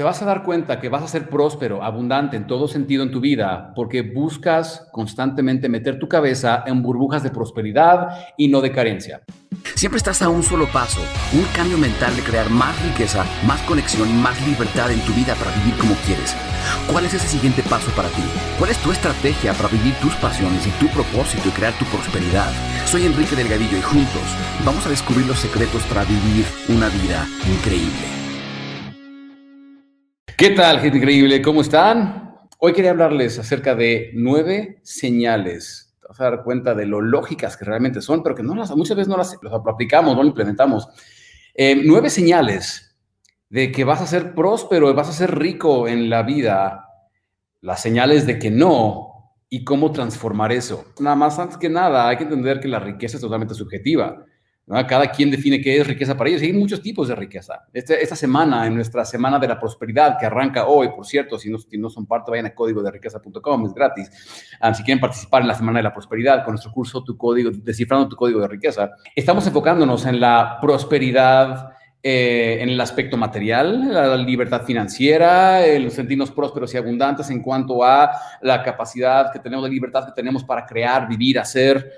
te vas a dar cuenta que vas a ser próspero, abundante en todo sentido en tu vida, porque buscas constantemente meter tu cabeza en burbujas de prosperidad y no de carencia. Siempre estás a un solo paso, un cambio mental de crear más riqueza, más conexión y más libertad en tu vida para vivir como quieres. ¿Cuál es ese siguiente paso para ti? ¿Cuál es tu estrategia para vivir tus pasiones y tu propósito y crear tu prosperidad? Soy Enrique Delgadillo y juntos vamos a descubrir los secretos para vivir una vida increíble. ¿Qué tal, gente increíble? ¿Cómo están? Hoy quería hablarles acerca de nueve señales. Te vas a dar cuenta de lo lógicas que realmente son, pero que no las, muchas veces no las, aplicamos, no las implementamos. Eh, nueve señales de que vas a ser próspero, vas a ser rico en la vida. Las señales de que no y cómo transformar eso. Nada más, antes que nada, hay que entender que la riqueza es totalmente subjetiva. Cada quien define qué es riqueza para ellos. Y hay muchos tipos de riqueza. Este, esta semana, en nuestra Semana de la Prosperidad, que arranca hoy, por cierto, si no, si no son parte, vayan a código de riqueza.com, es gratis. Ah, si quieren participar en la Semana de la Prosperidad con nuestro curso Tu Código, Descifrando tu Código de Riqueza, estamos enfocándonos en la prosperidad. Eh, en el aspecto material, la libertad financiera, el sentirnos prósperos y abundantes en cuanto a la capacidad que tenemos, la libertad que tenemos para crear, vivir, hacer,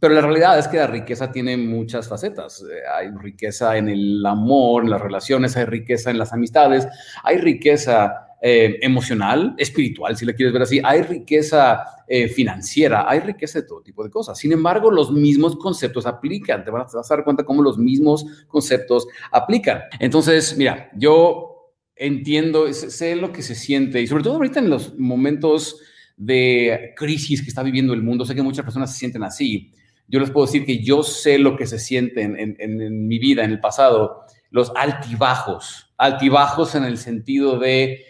pero la realidad es que la riqueza tiene muchas facetas. Eh, hay riqueza en el amor, en las relaciones, hay riqueza en las amistades, hay riqueza eh, emocional, espiritual, si le quieres ver así, hay riqueza eh, financiera, hay riqueza de todo tipo de cosas. Sin embargo, los mismos conceptos aplican. Te vas, a dar cuenta cómo los mismos conceptos aplican. Entonces, mira, yo entiendo, sé lo que se siente y sobre todo ahorita en los momentos de crisis que está viviendo el mundo, sé que muchas personas se sienten así yo les puedo decir que yo sé lo que se siente en, mi vida, en el pasado, los altibajos, altibajos en el sentido de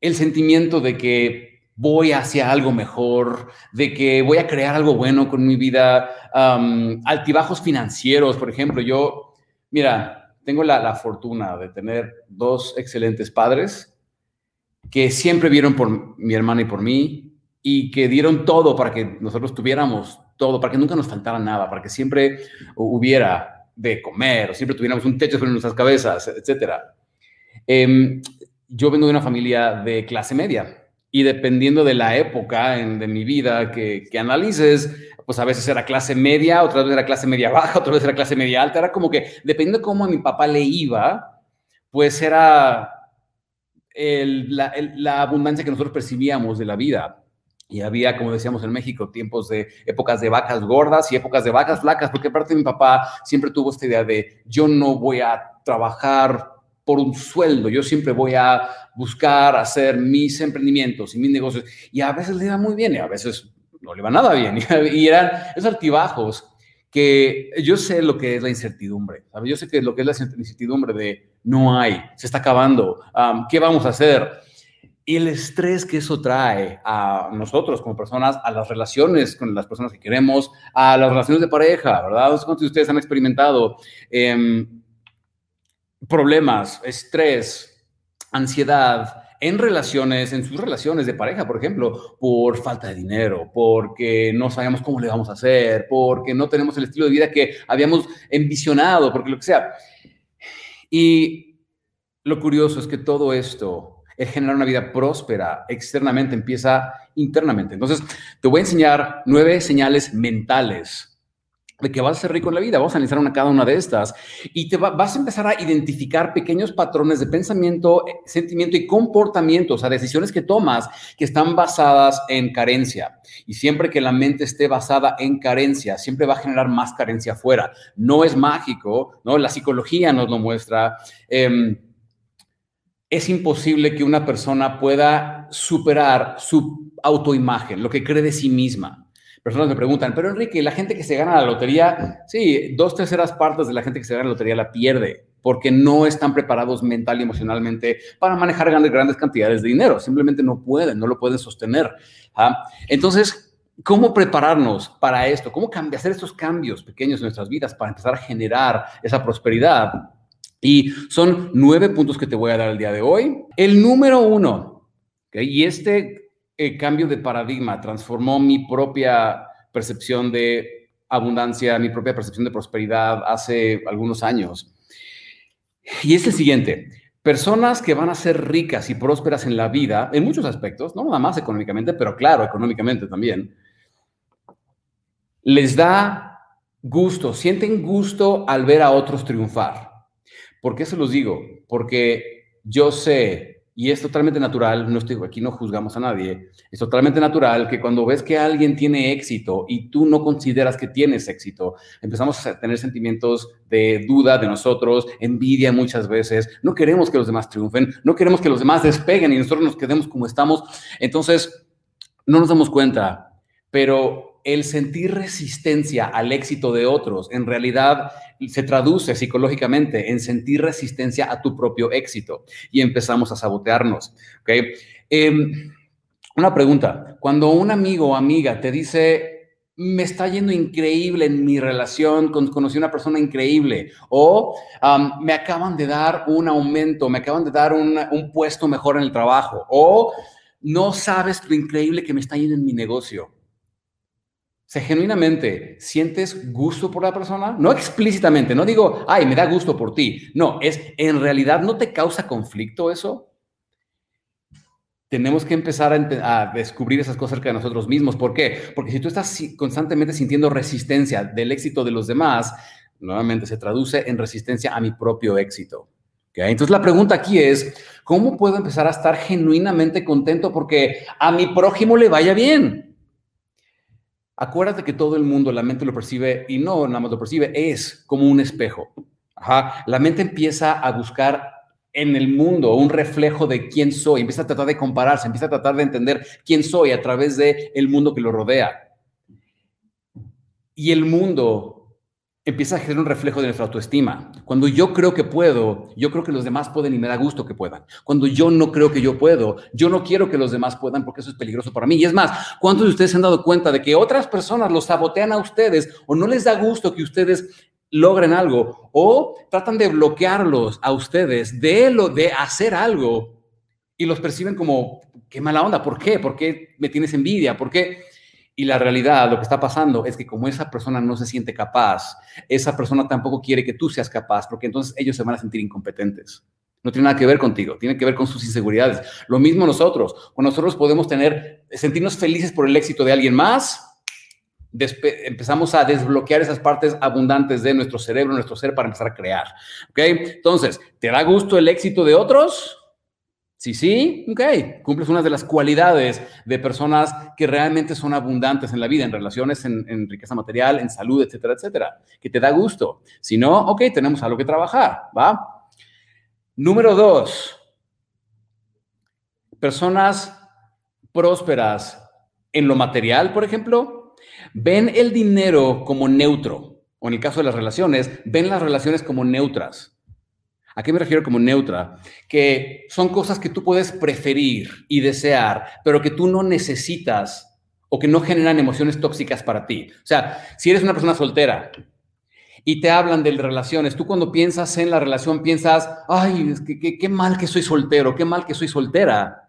el sentimiento de que voy hacia algo mejor, de que voy a crear algo bueno con mi vida, altibajos financieros, por ejemplo, yo, mira, tengo la, la fortuna de tener dos excelentes padres que siempre vieron por mi hermana y por mí y que dieron todo para que nosotros tuviéramos todo, para que nunca nos faltara nada, para que siempre hubiera de comer, siempre tuviéramos un techo sobre nuestras cabezas, etc. Em, yo vengo de una familia de clase media y dependiendo de la época de mi vida que, que analices, pues a veces era clase media, otra vez era clase media baja, otra vez era clase media alta, era como que dependiendo de cómo a mi papá le iba, pues era la, la abundancia que nosotros percibíamos de la vida. Y había, como decíamos en México, tiempos de épocas de vacas gordas y épocas de vacas flacas, porque aparte de mi papá siempre tuvo esta idea de yo no voy a trabajar por un sueldo, yo siempre voy a buscar hacer mis emprendimientos y mis negocios. Y a veces le iba muy bien y a veces no le iba nada bien. Y eran esos altibajos que yo sé lo que es la incertidumbre, yo sé que lo que es la incertidumbre de no hay, se está acabando, ¿qué vamos a hacer? Y el estrés que eso trae a nosotros como personas, a las relaciones con las personas que queremos, a las relaciones de pareja, ¿verdad? No sé cuántos de ustedes han experimentado em, problemas, estrés, ansiedad en relaciones, en sus relaciones de pareja, por ejemplo, por falta de dinero, porque no sabemos cómo le vamos a hacer, porque no tenemos el estilo de vida que habíamos envisionado, porque lo que sea. Y lo curioso es que todo esto el generar una vida próspera externamente empieza internamente. Entonces, te voy a enseñar nueve señales mentales de que vas a ser rico en la vida. Vamos a analizar una cada una de estas y te vas a empezar a identificar pequeños patrones de pensamiento, sentimiento y comportamiento, o sea, decisiones que tomas que están basadas en carencia. Y siempre que la mente esté basada en carencia, siempre va a generar más carencia afuera. No es mágico, ¿no? La psicología nos lo muestra. Em, es imposible que una persona pueda superar su autoimagen, lo que cree de sí misma. Personas me preguntan, pero Enrique, la gente que se gana la lotería, sí, dos terceras partes de la gente que se gana la lotería la pierde porque no están preparados mental y emocionalmente para manejar grandes, grandes cantidades de dinero. Simplemente no pueden, no lo pueden sostener. ¿ah? Entonces, ¿cómo prepararnos para esto? ¿Cómo hacer estos cambios pequeños en nuestras vidas para empezar a generar esa prosperidad? Y son nueve puntos que te voy a dar el día de hoy. El número uno, y este eh, cambio de paradigma transformó mi propia percepción de abundancia, mi propia percepción de prosperidad hace algunos años. Y es el siguiente, Personas que van a ser ricas y prósperas en la vida, en muchos aspectos, no nada más económicamente, pero claro, económicamente también, les da gusto, sienten gusto al ver a otros triunfar. ¿Por qué se los digo? Porque yo sé y es totalmente natural, no estoy aquí no juzgamos a nadie, es totalmente natural que cuando ves que alguien tiene éxito y tú no consideras que tienes éxito, empezamos a tener sentimientos de duda de nosotros, envidia muchas veces, no queremos que los demás triunfen, no queremos que los demás despeguen y nosotros nos quedemos como estamos, entonces no nos damos cuenta, pero el sentir resistencia al éxito de otros en realidad se traduce psicológicamente en sentir resistencia a tu propio éxito y empezamos a sabotearnos. ¿okay? Em, una pregunta, cuando un amigo o amiga te dice, me está yendo increíble en mi relación, conocí a una persona increíble, o me acaban de dar un aumento, me acaban de dar un puesto mejor en el trabajo, o no sabes lo increíble que me está yendo en mi negocio sea, genuinamente, ¿sientes gusto por la persona? No explícitamente, no digo, ay, me da gusto por ti. No, es, ¿en realidad no te causa conflicto eso? Tenemos que empezar a, descubrir esas cosas acerca de nosotros mismos. ¿Por qué? Porque si tú estás constantemente sintiendo resistencia del éxito de los demás, nuevamente se traduce en resistencia a mi propio éxito. Entonces la pregunta aquí es, ¿cómo puedo empezar a estar genuinamente contento porque a mi prójimo le vaya bien? Acuérdate que todo el mundo, la mente lo percibe y no nada más lo percibe, es como un espejo. La mente empieza a buscar en el mundo un reflejo de quién soy, empieza a tratar de compararse, empieza a tratar de entender quién soy a través del el mundo que lo rodea. Y el mundo empieza a generar un reflejo de nuestra autoestima. Cuando yo creo que puedo, yo creo que los demás pueden y me da gusto que puedan. Cuando yo no creo que yo puedo, yo no quiero que los demás puedan porque eso es peligroso para mí. Y es más, ¿cuántos de ustedes se han dado cuenta de que otras personas los sabotean a ustedes o no les da gusto que ustedes logren algo o tratan de bloquearlos a ustedes de lo de hacer algo y los perciben como qué mala onda, ¿por qué? ¿Por qué me tienes envidia? ¿Por qué? Y la realidad, lo que está pasando es que como esa persona no se siente capaz, esa persona tampoco quiere que tú seas capaz, porque entonces ellos se van a sentir incompetentes. No tiene nada que ver contigo, tiene que ver con sus inseguridades. Lo mismo nosotros, cuando nosotros podemos tener, sentirnos felices por el éxito de alguien más, empezamos a desbloquear esas partes abundantes de nuestro cerebro, nuestro ser, para empezar a crear. ¿Ok? Entonces, ¿te da gusto el éxito de otros? Sí, sí, ok. Cumples una de las cualidades de personas que realmente son abundantes en la vida, en relaciones, en, riqueza material, en salud, etcétera, etcétera, que te da gusto. Si no, ok, tenemos algo que trabajar, ¿va? Número dos, personas prósperas en lo material, por ejemplo, ven el dinero como neutro, o en el caso de las relaciones, ven las relaciones como neutras. ¿A qué me refiero como neutra? Que son cosas que tú puedes preferir y desear, pero que tú no necesitas o que no generan emociones tóxicas para ti. O sea, si eres una persona soltera y te hablan de relaciones, tú cuando piensas en la relación piensas, ay, qué mal que soy soltero, qué mal que soy soltera.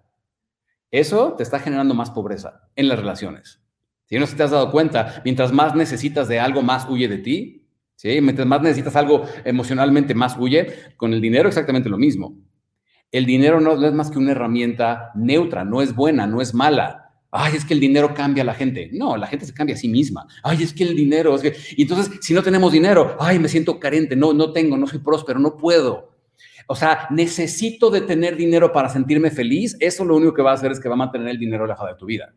Eso te está generando más pobreza en las relaciones. Si no te has dado cuenta, mientras más necesitas de algo, más huye de ti. ¿Sí? Mientras más necesitas algo emocionalmente, más huye. Con el dinero exactamente lo mismo. El dinero no, es más que una herramienta neutra, no es buena, no es mala. Ay, es que el dinero cambia a la gente. No, la gente se cambia a sí misma. Ay, es que el dinero. Es que... Entonces, si no tenemos dinero, ay, me siento carente, no, no tengo, no soy próspero, no puedo. O sea, necesito de tener dinero para sentirme feliz. Eso lo único que va a hacer es que va a mantener el dinero lejos de tu vida.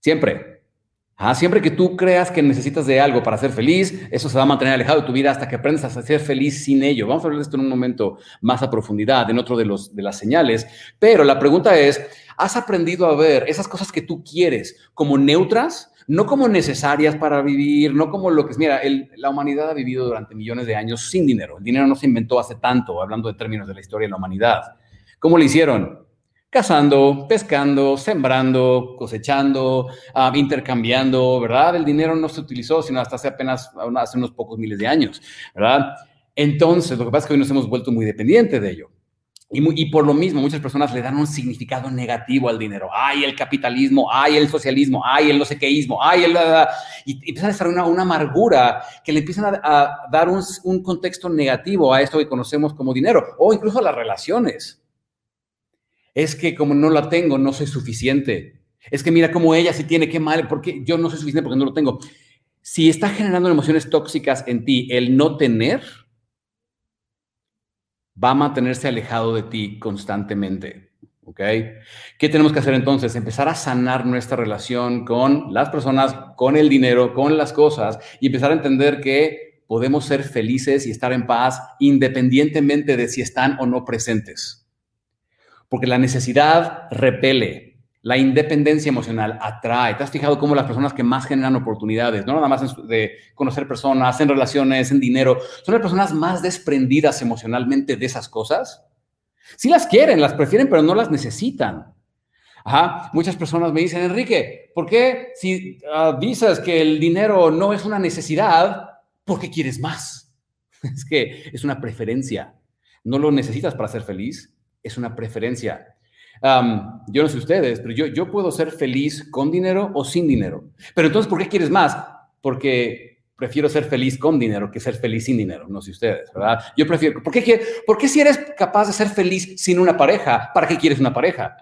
Siempre. Ah, siempre que tú creas que necesitas de algo para ser feliz, eso se va a mantener alejado de tu vida hasta que aprendas a ser feliz sin ello. Vamos a hablar de esto en un momento más a profundidad, en otro de, los, de las señales. Pero la pregunta es, ¿has aprendido a ver esas cosas que tú quieres como neutras? No como necesarias para vivir, no como lo que es. Mira, la humanidad ha vivido durante millones de años sin dinero. El dinero no se inventó hace tanto, hablando de términos de la historia de la humanidad. ¿Cómo lo hicieron? Cazando, pescando, sembrando, cosechando, ah, intercambiando, ¿verdad? El dinero no se utilizó sino hasta hace apenas, hace unos pocos miles de años, ¿verdad? Entonces, lo que pasa es que hoy nos hemos vuelto muy dependientes de ello. Y, por lo mismo, muchas personas le dan un significado negativo al dinero. Ay, el capitalismo, ay, el socialismo, ay, el no sé quéismo, ay, el... Y, y empiezan a estar una, una amargura que le empiezan a, dar un, un, contexto negativo a esto que conocemos como dinero, o incluso a las relaciones. Es que como no la tengo, no soy suficiente. Es que mira cómo ella sí tiene, qué mal, porque yo no soy suficiente porque no lo tengo. Si está generando emociones tóxicas en ti el no tener, va a mantenerse alejado de ti constantemente. ¿Ok? ¿Qué tenemos que hacer entonces? Empezar a sanar nuestra relación con las personas, con el dinero, con las cosas y empezar a entender que podemos ser felices y estar en paz independientemente de si están o no presentes. Porque la necesidad repele, la independencia emocional atrae. ¿Te has fijado cómo las personas que más generan oportunidades, no nada más de conocer personas, en relaciones, en dinero, son las personas más desprendidas emocionalmente de esas cosas? Sí las quieren, las prefieren, pero no las necesitan. Ajá. Muchas personas me dicen, Enrique, ¿por qué si uh, dices que el dinero no es una necesidad, ¿por qué quieres más? Es que es una preferencia. No lo necesitas para ser feliz, es una preferencia yo no sé ustedes, pero yo, yo puedo ser feliz con dinero o sin dinero. Pero entonces, ¿por qué quieres más? Porque prefiero ser feliz con dinero que ser feliz sin dinero. No sé ustedes, ¿verdad? Yo prefiero. ¿Por qué, ¿Por qué si eres capaz de ser feliz sin una pareja, para qué quieres una pareja?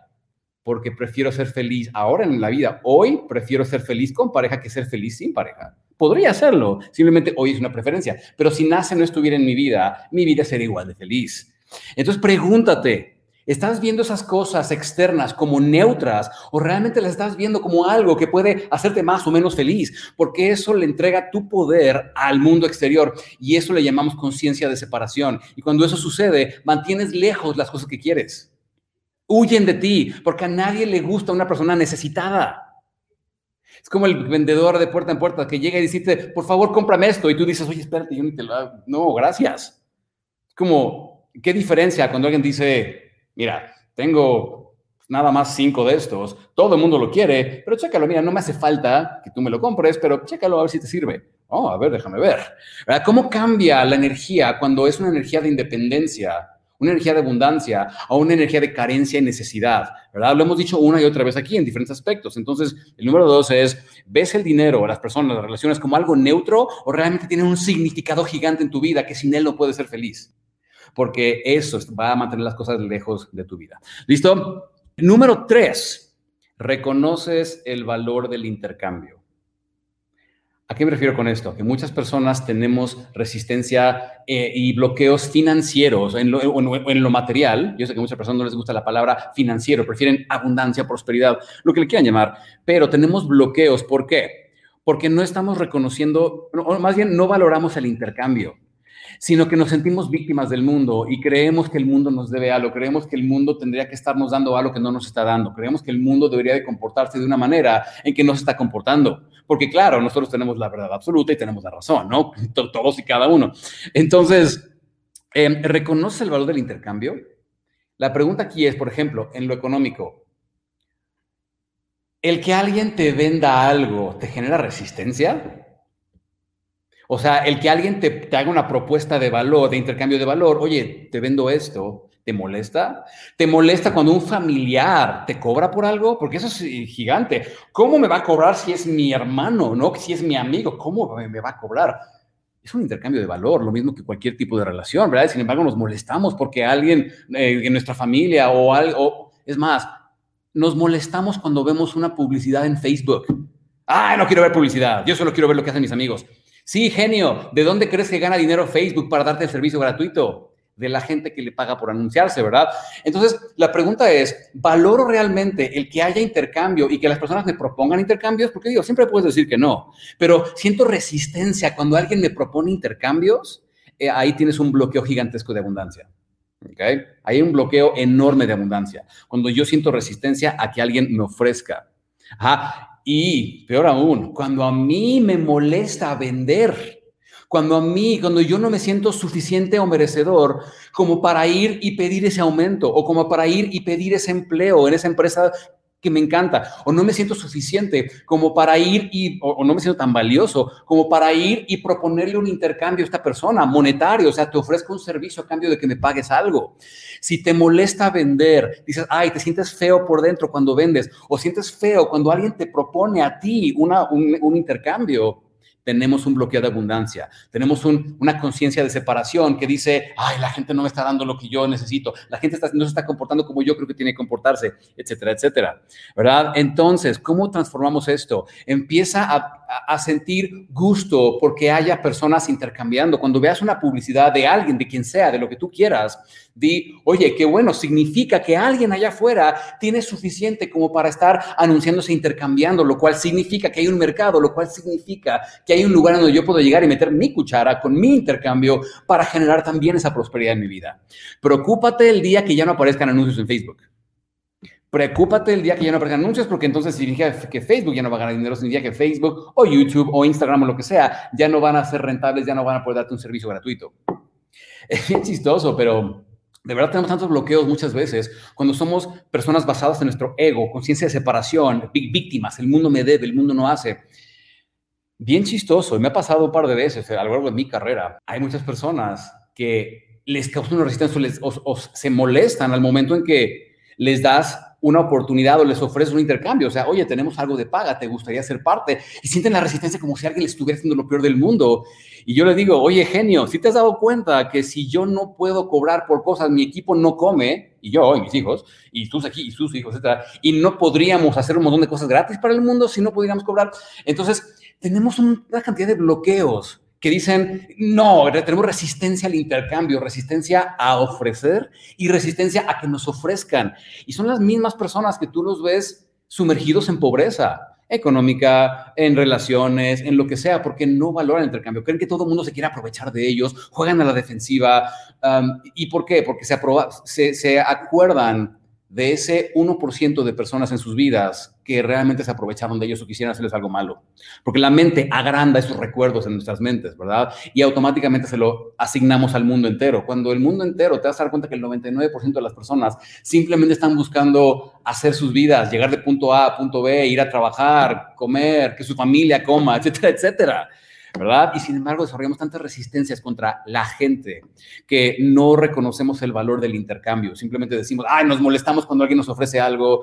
Porque prefiero ser feliz ahora en la vida. Hoy prefiero ser feliz con pareja que ser feliz sin pareja. Podría hacerlo, simplemente hoy es una preferencia. Pero si nace no estuviera en mi vida, mi vida sería igual de feliz. Entonces pregúntate, ¿Estás viendo esas cosas externas como neutras o realmente las estás viendo como algo que puede hacerte más o menos feliz? Porque eso le entrega tu poder al mundo exterior y eso le llamamos conciencia de separación. Y cuando eso sucede, mantienes lejos las cosas que quieres. Huyen de ti porque a nadie le gusta una persona necesitada. Es como el vendedor de puerta en puerta que llega y dice, por favor, cómprame esto. Y tú dices, oye, espérate, yo ni te lo hago. No, gracias. Es como, ¿qué diferencia cuando alguien dice, mira, tengo nada más cinco de estos, todo el mundo lo quiere, pero chécalo, mira, no me hace falta que tú me lo compres, pero chécalo a ver si te sirve. Oh, a ver, déjame ver. ¿Cómo cambia la energía cuando es una energía de independencia, una energía de abundancia o una energía de carencia y necesidad? ¿verdad? Lo hemos dicho una y otra vez aquí en diferentes aspectos. Entonces, el número dos es, ¿ves el dinero, las personas, las relaciones como algo neutro o realmente tiene un significado gigante en tu vida que sin él no puedes ser feliz? Porque eso va a mantener las cosas lejos de tu vida. ¿Listo? Número tres, reconoces el valor del intercambio. ¿A qué me refiero con esto? Que muchas personas tenemos resistencia eh, y bloqueos financieros en lo, en lo, material. Yo sé que a muchas personas no les gusta la palabra financiero, prefieren abundancia, prosperidad, lo que le quieran llamar, pero tenemos bloqueos. ¿Por qué? Porque no estamos reconociendo, o más bien no valoramos el intercambio sino que nos sentimos víctimas del mundo y creemos que el mundo nos debe algo, creemos que el mundo tendría que estarnos dando algo que no nos está dando, creemos que el mundo debería de comportarse de una manera en que no se está comportando. Porque claro, nosotros tenemos la verdad absoluta y tenemos la razón, ¿no? Todos y cada uno. Entonces, eh, ¿reconoce el valor del intercambio? La pregunta aquí es, por ejemplo, en lo económico, ¿el que alguien te venda algo te genera resistencia? O sea, el que alguien te, haga una propuesta de valor, de intercambio de valor, oye, te vendo esto, ¿te molesta? ¿Te molesta cuando un familiar te cobra por algo? Porque eso es gigante. ¿Cómo me va a cobrar si es mi hermano, no? Si es mi amigo, ¿cómo me va a cobrar? Es un intercambio de valor, lo mismo que cualquier tipo de relación, ¿verdad? Sin embargo, nos molestamos porque alguien eh, en nuestra familia o algo, es más, nos molestamos cuando vemos una publicidad en Facebook. Ah, no quiero ver publicidad, yo solo quiero ver lo que hacen mis amigos. Sí, genio, ¿de dónde crees que gana dinero Facebook para darte el servicio gratuito? De la gente que le paga por anunciarse, ¿verdad? Entonces, la pregunta es, ¿valoro realmente el que haya intercambio y que las personas me propongan intercambios? Porque digo, siempre puedes decir que no, pero siento resistencia cuando alguien me propone intercambios, eh, ahí tienes un bloqueo gigantesco de abundancia. ¿Okay? Hay un bloqueo enorme de abundancia. Cuando yo siento resistencia a que alguien me ofrezca. Ajá. Y peor aún, cuando a mí me molesta vender, cuando a mí, cuando yo no me siento suficiente o merecedor como para ir y pedir ese aumento o como para ir y pedir ese empleo en esa empresa que me encanta, o no me siento suficiente como para ir y, o, no me siento tan valioso como para ir y proponerle un intercambio a esta persona, monetario, o sea, te ofrezco un servicio a cambio de que me pagues algo. Si te molesta vender, dices, ay, te sientes feo por dentro cuando vendes, o sientes feo cuando alguien te propone a ti una, un, un intercambio, tenemos un bloqueo de abundancia, tenemos una conciencia de separación que dice, ay, la gente no me está dando lo que yo necesito, la gente no se está comportando como yo creo que tiene que comportarse, etcétera, etcétera, ¿verdad? Entonces, ¿cómo transformamos esto? Empieza a, a sentir gusto porque haya personas intercambiando. Cuando veas una publicidad de alguien, de quien sea, de lo que tú quieras, di, oye, qué bueno, significa que alguien allá afuera tiene suficiente como para estar anunciándose, intercambiando, lo cual significa que hay un mercado, lo cual significa que hay un lugar donde yo puedo llegar y meter mi cuchara con mi intercambio para generar también esa prosperidad en mi vida. Preocúpate el día que ya no aparezcan anuncios en Facebook. Preocúpate el día que ya no aparezcan anuncios, porque entonces significa que Facebook ya no va a ganar dinero, significa que Facebook o YouTube o Instagram o lo que sea ya no van a ser rentables, ya no van a poder darte un servicio gratuito. Es bien chistoso, pero de verdad tenemos tantos bloqueos muchas veces cuando somos personas basadas en nuestro ego, conciencia de separación, víctimas, el mundo me debe, el mundo no hace. Bien chistoso, y me ha pasado un par de veces a lo largo de mi carrera. Hay muchas personas que les causan una resistencia o, se molestan al momento en que les das una oportunidad o les ofreces un intercambio. O sea, oye, tenemos algo de paga, ¿te gustaría ser parte? Y sienten la resistencia como si alguien les estuviera haciendo lo peor del mundo. Y yo le digo, oye, genio, si te has dado cuenta que si yo no puedo cobrar por cosas, mi equipo no come, y yo, y mis hijos, y tus aquí, y sus hijos, etcétera, y no podríamos hacer un montón de cosas gratis para el mundo si no pudiéramos cobrar. Entonces, tenemos una cantidad de bloqueos que dicen, no, tenemos resistencia al intercambio, resistencia a ofrecer y resistencia a que nos ofrezcan. Y son las mismas personas que tú los ves sumergidos en pobreza económica, en relaciones, en lo que sea, porque no valoran el intercambio. Creen que todo el mundo se quiere aprovechar de ellos, juegan a la defensiva. ¿Y por qué? Porque se, se, se acuerdan de ese 1% de personas en sus vidas que realmente se aprovecharon de ellos o quisieran hacerles algo malo. Porque la mente agranda esos recuerdos en nuestras mentes, ¿verdad? Y automáticamente se lo asignamos al mundo entero. Cuando el mundo entero te vas a dar cuenta que el 99% de las personas simplemente están buscando hacer sus vidas, llegar de punto A a punto B, ir a trabajar, comer, que su familia coma, etcétera, etcétera. ¿Verdad? Y sin embargo desarrollamos tantas resistencias contra la gente que no reconocemos el valor del intercambio. Simplemente decimos, ay, nos molestamos cuando alguien nos ofrece algo,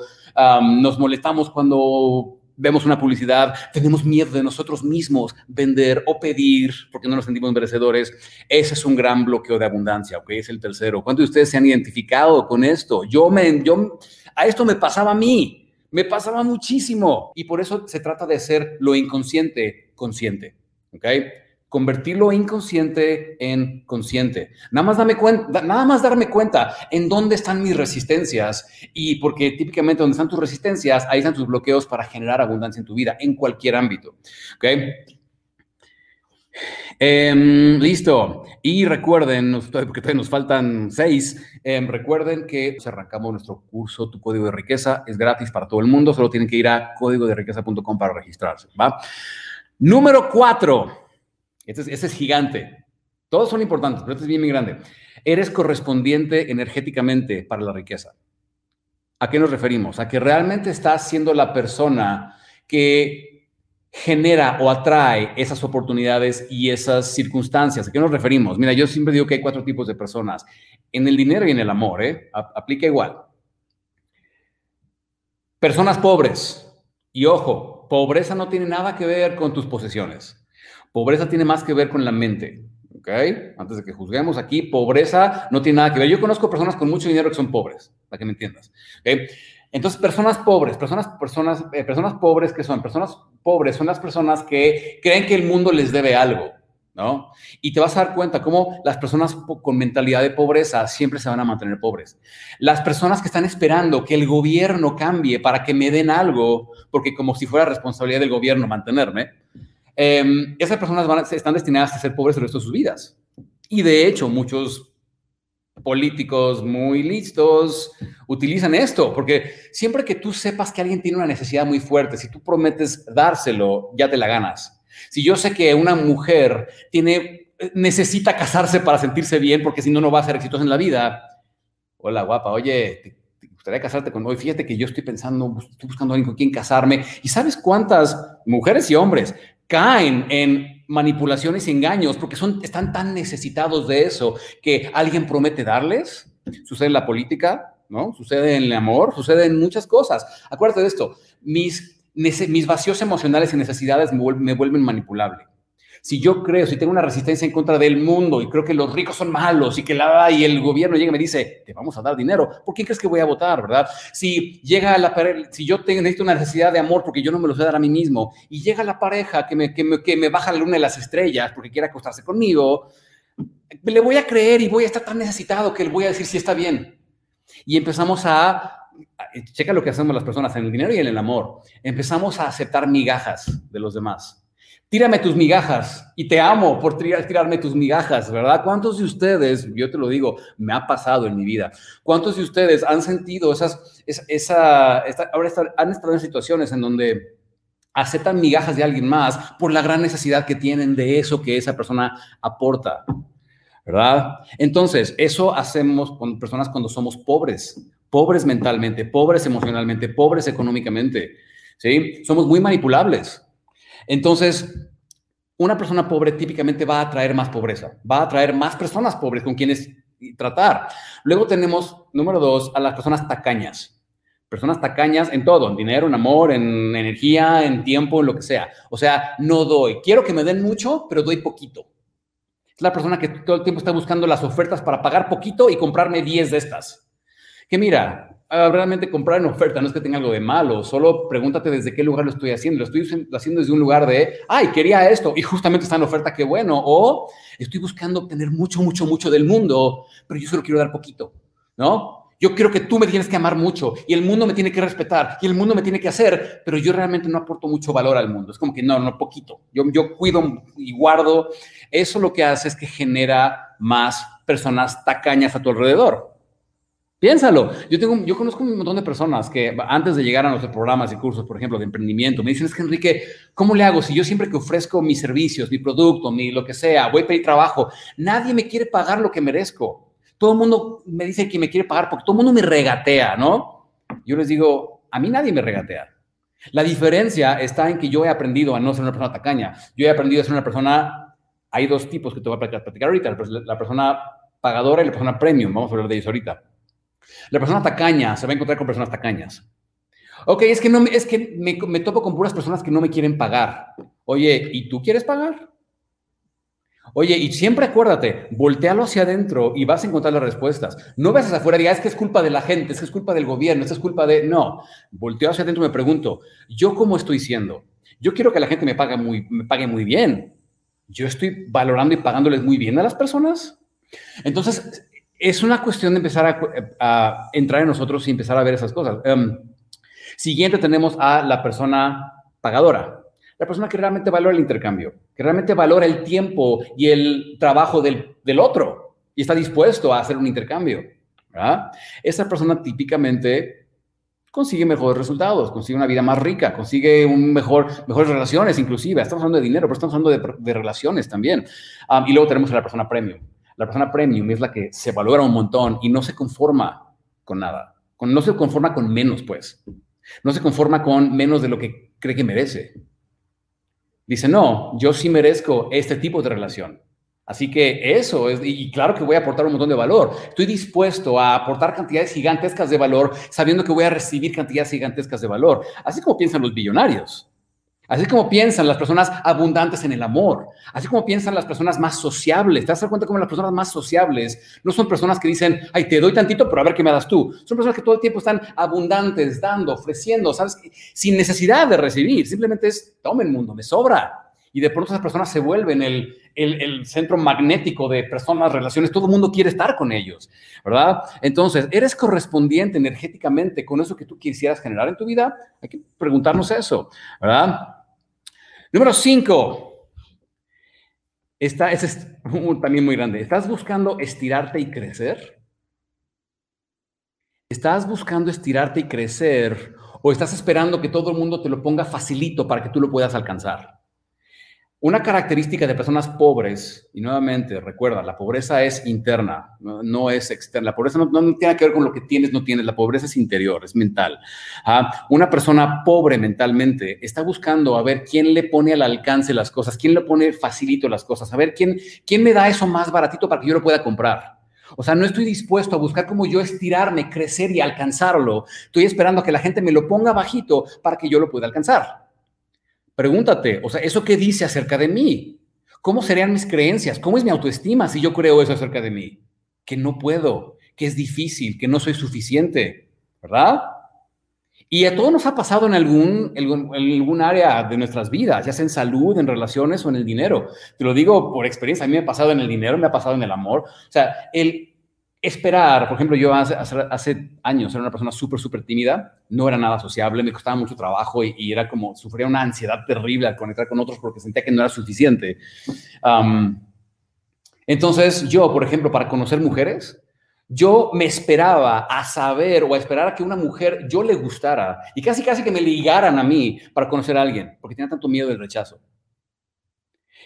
nos molestamos cuando vemos una publicidad, tenemos miedo de nosotros mismos vender o pedir porque no nos sentimos merecedores. Ese es un gran bloqueo de abundancia, ¿ok? Es el tercero. ¿Cuántos de ustedes se han identificado con esto? Yo me, yo, a esto me pasaba a mí, me pasaba muchísimo. Y por eso se trata de ser lo inconsciente consciente. ¿Ok? Convertir lo inconsciente en consciente. Nada más, dame cuenta, nada más darme cuenta en dónde están mis resistencias y porque típicamente donde están tus resistencias, ahí están tus bloqueos para generar abundancia en tu vida, en cualquier ámbito, ¿ok? Em, listo. Y recuerden, porque nos faltan seis, em, recuerden que arrancamos nuestro curso Tu Código de Riqueza. Es gratis para todo el mundo. Solo tienen que ir a código de riqueza.com para registrarse. ¿va? Número cuatro. Este es, es gigante. Todos son importantes, pero este es bien, bien grande. Eres correspondiente energéticamente para la riqueza. ¿A qué nos referimos? A que realmente estás siendo la persona que genera o atrae esas oportunidades y esas circunstancias. ¿A qué nos referimos? Mira, yo siempre digo que hay cuatro tipos de personas. En el dinero y en el amor, ¿eh? Aplica igual. Personas pobres. Y ojo, pobreza no tiene nada que ver con tus posesiones. Pobreza tiene más que ver con la mente. ¿Ok? Antes de que juzguemos aquí, pobreza no tiene nada que ver. Yo conozco personas con mucho dinero que son pobres, para que me entiendas. ¿Ok? Entonces, personas pobres, personas, personas, eh, personas pobres que son, personas pobres son las personas que creen que el mundo les debe algo. ¿No? Y te vas a dar cuenta cómo las personas con mentalidad de pobreza siempre se van a mantener pobres. Las personas que están esperando que el gobierno cambie para que me den algo, porque como si fuera responsabilidad del gobierno mantenerme, em, esas personas están destinadas a ser pobres el resto de sus vidas. Y de hecho, muchos políticos muy listos utilizan esto, porque siempre que tú sepas que alguien tiene una necesidad muy fuerte, si tú prometes dárselo, ya te la ganas. Si yo sé que una mujer tiene, necesita casarse para sentirse bien, porque si no, no va a ser exitosa en la vida. Hola, guapa, oye, gustaría casarte con hoy, fíjate que yo estoy pensando, estoy buscando a alguien con quien casarme. ¿Y sabes cuántas mujeres y hombres caen en manipulaciones y engaños porque son, están tan necesitados de eso que alguien promete darles? Sucede en la política, ¿no? Sucede en el amor, sucede en muchas cosas. Acuérdate de esto, mis, mis vacíos emocionales y necesidades me vuelven manipulable si yo creo, si tengo una resistencia en contra del mundo y creo que los ricos son malos y que la y el gobierno llega y me dice, te vamos a dar dinero, ¿por qué crees que voy a votar, verdad? Si llega la si yo tengo, necesito una necesidad de amor porque yo no me lo sé dar a mí mismo y llega la pareja que me, que me, que me baja la luna de las estrellas porque quiere acostarse conmigo, le voy a creer y voy a estar tan necesitado que le voy a decir si está bien. Y empezamos a checa lo que hacemos las personas en el dinero y en el amor. Empezamos a aceptar migajas de los demás tírame tus migajas y te amo por tirarme tus migajas, ¿verdad? ¿Cuántos de ustedes, yo te lo digo, me ha pasado en mi vida, cuántos de ustedes han sentido esas, esa, ahora han estado en situaciones en donde aceptan migajas de alguien más por la gran necesidad que tienen de eso que esa persona aporta, ¿verdad? Entonces, eso hacemos con personas cuando somos pobres, pobres mentalmente, pobres emocionalmente, pobres económicamente, ¿sí? Somos muy manipulables. Entonces, una persona pobre típicamente va a atraer más pobreza, va a atraer más personas pobres con quienes tratar. Luego tenemos, número dos, a las personas tacañas. Personas tacañas en todo, en dinero, en amor, en energía, en tiempo, en lo que sea. O sea, no doy. Quiero que me den mucho, pero doy poquito. Es la persona que todo el tiempo está buscando las ofertas para pagar poquito y comprarme 10 de estas. Que mira, realmente comprar en oferta no es que tenga algo de malo, solo pregúntate desde qué lugar lo estoy haciendo. Lo estoy haciendo desde un lugar de, ay, quería esto y justamente está en oferta, qué bueno. O estoy buscando obtener mucho, mucho, mucho del mundo, pero yo solo quiero dar poquito, ¿no? Yo quiero que tú me tienes que amar mucho y el mundo me tiene que respetar y el mundo me tiene que hacer, pero yo realmente no aporto mucho valor al mundo. Es como que no, no poquito. Yo, yo cuido y guardo. Eso lo que hace es que genera más personas tacañas a tu alrededor. Piénsalo. Yo, tengo, yo conozco un montón de personas que antes de llegar a nuestros programas y cursos, por ejemplo, de emprendimiento, me dicen, es que Enrique, ¿cómo le hago si yo siempre que ofrezco mis servicios, mi producto, mi lo que sea, voy a pedir trabajo, nadie me quiere pagar lo que merezco? Todo el mundo me dice que me quiere pagar porque todo el mundo me regatea, ¿no? Yo les digo, a mí nadie me regatea. La diferencia está en que yo he aprendido a no ser una persona tacaña. Yo he aprendido a ser una persona, hay dos tipos que te voy a platicar ahorita, la persona pagadora y la persona premium, vamos a hablar de ellos ahorita. La persona tacaña se va a encontrar con personas tacañas. Ok, es que, no, es que me, me topo con puras personas que no me quieren pagar. Oye, ¿y tú quieres pagar? Oye, y siempre acuérdate, voltealo hacia adentro y vas a encontrar las respuestas. No ves hacia afuera y digas, es que es culpa de la gente, es que es culpa del gobierno, es es culpa de... No, volteo hacia adentro y me pregunto, ¿yo cómo estoy siendo? Yo quiero que la gente me pague muy, me pague muy bien. ¿Yo estoy valorando y pagándoles muy bien a las personas? Entonces, es una cuestión de empezar a, entrar en nosotros y empezar a ver esas cosas. Em, siguiente tenemos a la persona pagadora, la persona que realmente valora el intercambio, que realmente valora el tiempo y el trabajo del, otro y está dispuesto a hacer un intercambio. Esa persona típicamente consigue mejores resultados, consigue una vida más rica, consigue un mejor, mejores relaciones inclusive. Estamos hablando de dinero, pero estamos hablando de, relaciones también. y luego tenemos a la persona premium. La persona premium es la que se valora un montón y no se conforma con nada. no se conforma con menos, pues. No se conforma con menos de lo que cree que merece. Dice, no, yo sí merezco este tipo de relación. Así que eso es, y claro que voy a aportar un montón de valor. Estoy dispuesto a aportar cantidades gigantescas de valor sabiendo que voy a recibir cantidades gigantescas de valor. Así como piensan los billonarios. Así como piensan las personas abundantes en el amor, así como piensan las personas más sociables. ¿Te das cuenta cómo las personas más sociables no son personas que dicen, ay, te doy tantito, pero a ver qué me das tú? Son personas que todo el tiempo están abundantes, dando, ofreciendo, ¿sabes? Sin necesidad de recibir. Simplemente es, toma el mundo, me sobra. Y de pronto esas personas se vuelven el, el, centro magnético de personas, relaciones, todo el mundo quiere estar con ellos, ¿verdad? Entonces, ¿eres correspondiente energéticamente con eso que tú quisieras generar en tu vida? Hay que preguntarnos eso, ¿verdad? Número cinco. Esta, es también muy grande. ¿Estás buscando estirarte y crecer? ¿Estás buscando estirarte y crecer o estás esperando que todo el mundo te lo ponga facilito para que tú lo puedas alcanzar? Una característica de personas pobres, y nuevamente, recuerda, la pobreza es interna, no, es externa. La pobreza no, tiene que ver con lo que tienes, no tienes. La pobreza es interior, es mental. Ah, una persona pobre mentalmente está buscando a ver quién le pone al alcance las cosas, quién le pone facilito las cosas, a ver quién, quién me da eso más baratito para que yo lo pueda comprar. O sea, no estoy dispuesto a buscar cómo yo estirarme, crecer y alcanzarlo. Estoy esperando a que la gente me lo ponga bajito para que yo lo pueda alcanzar. Pregúntate, o sea, ¿eso qué dice acerca de mí? ¿Cómo serían mis creencias? ¿Cómo es mi autoestima si yo creo eso acerca de mí? Que no puedo, que es difícil, que no soy suficiente, ¿verdad? Y a todos nos ha pasado en algún, en algún área de nuestras vidas, ya sea en salud, en relaciones o en el dinero. Te lo digo por experiencia, a mí me ha pasado en el dinero, me ha pasado en el amor. O sea, el, esperar, por ejemplo, yo hace, años era una persona súper, súper tímida, no era nada sociable, me costaba mucho trabajo y, era como, sufría una ansiedad terrible al conectar con otros porque sentía que no era suficiente. entonces, yo, por ejemplo, para conocer mujeres, yo me esperaba a saber o a esperar a que una mujer yo le gustara y casi, casi que me ligaran a mí para conocer a alguien, porque tenía tanto miedo del rechazo.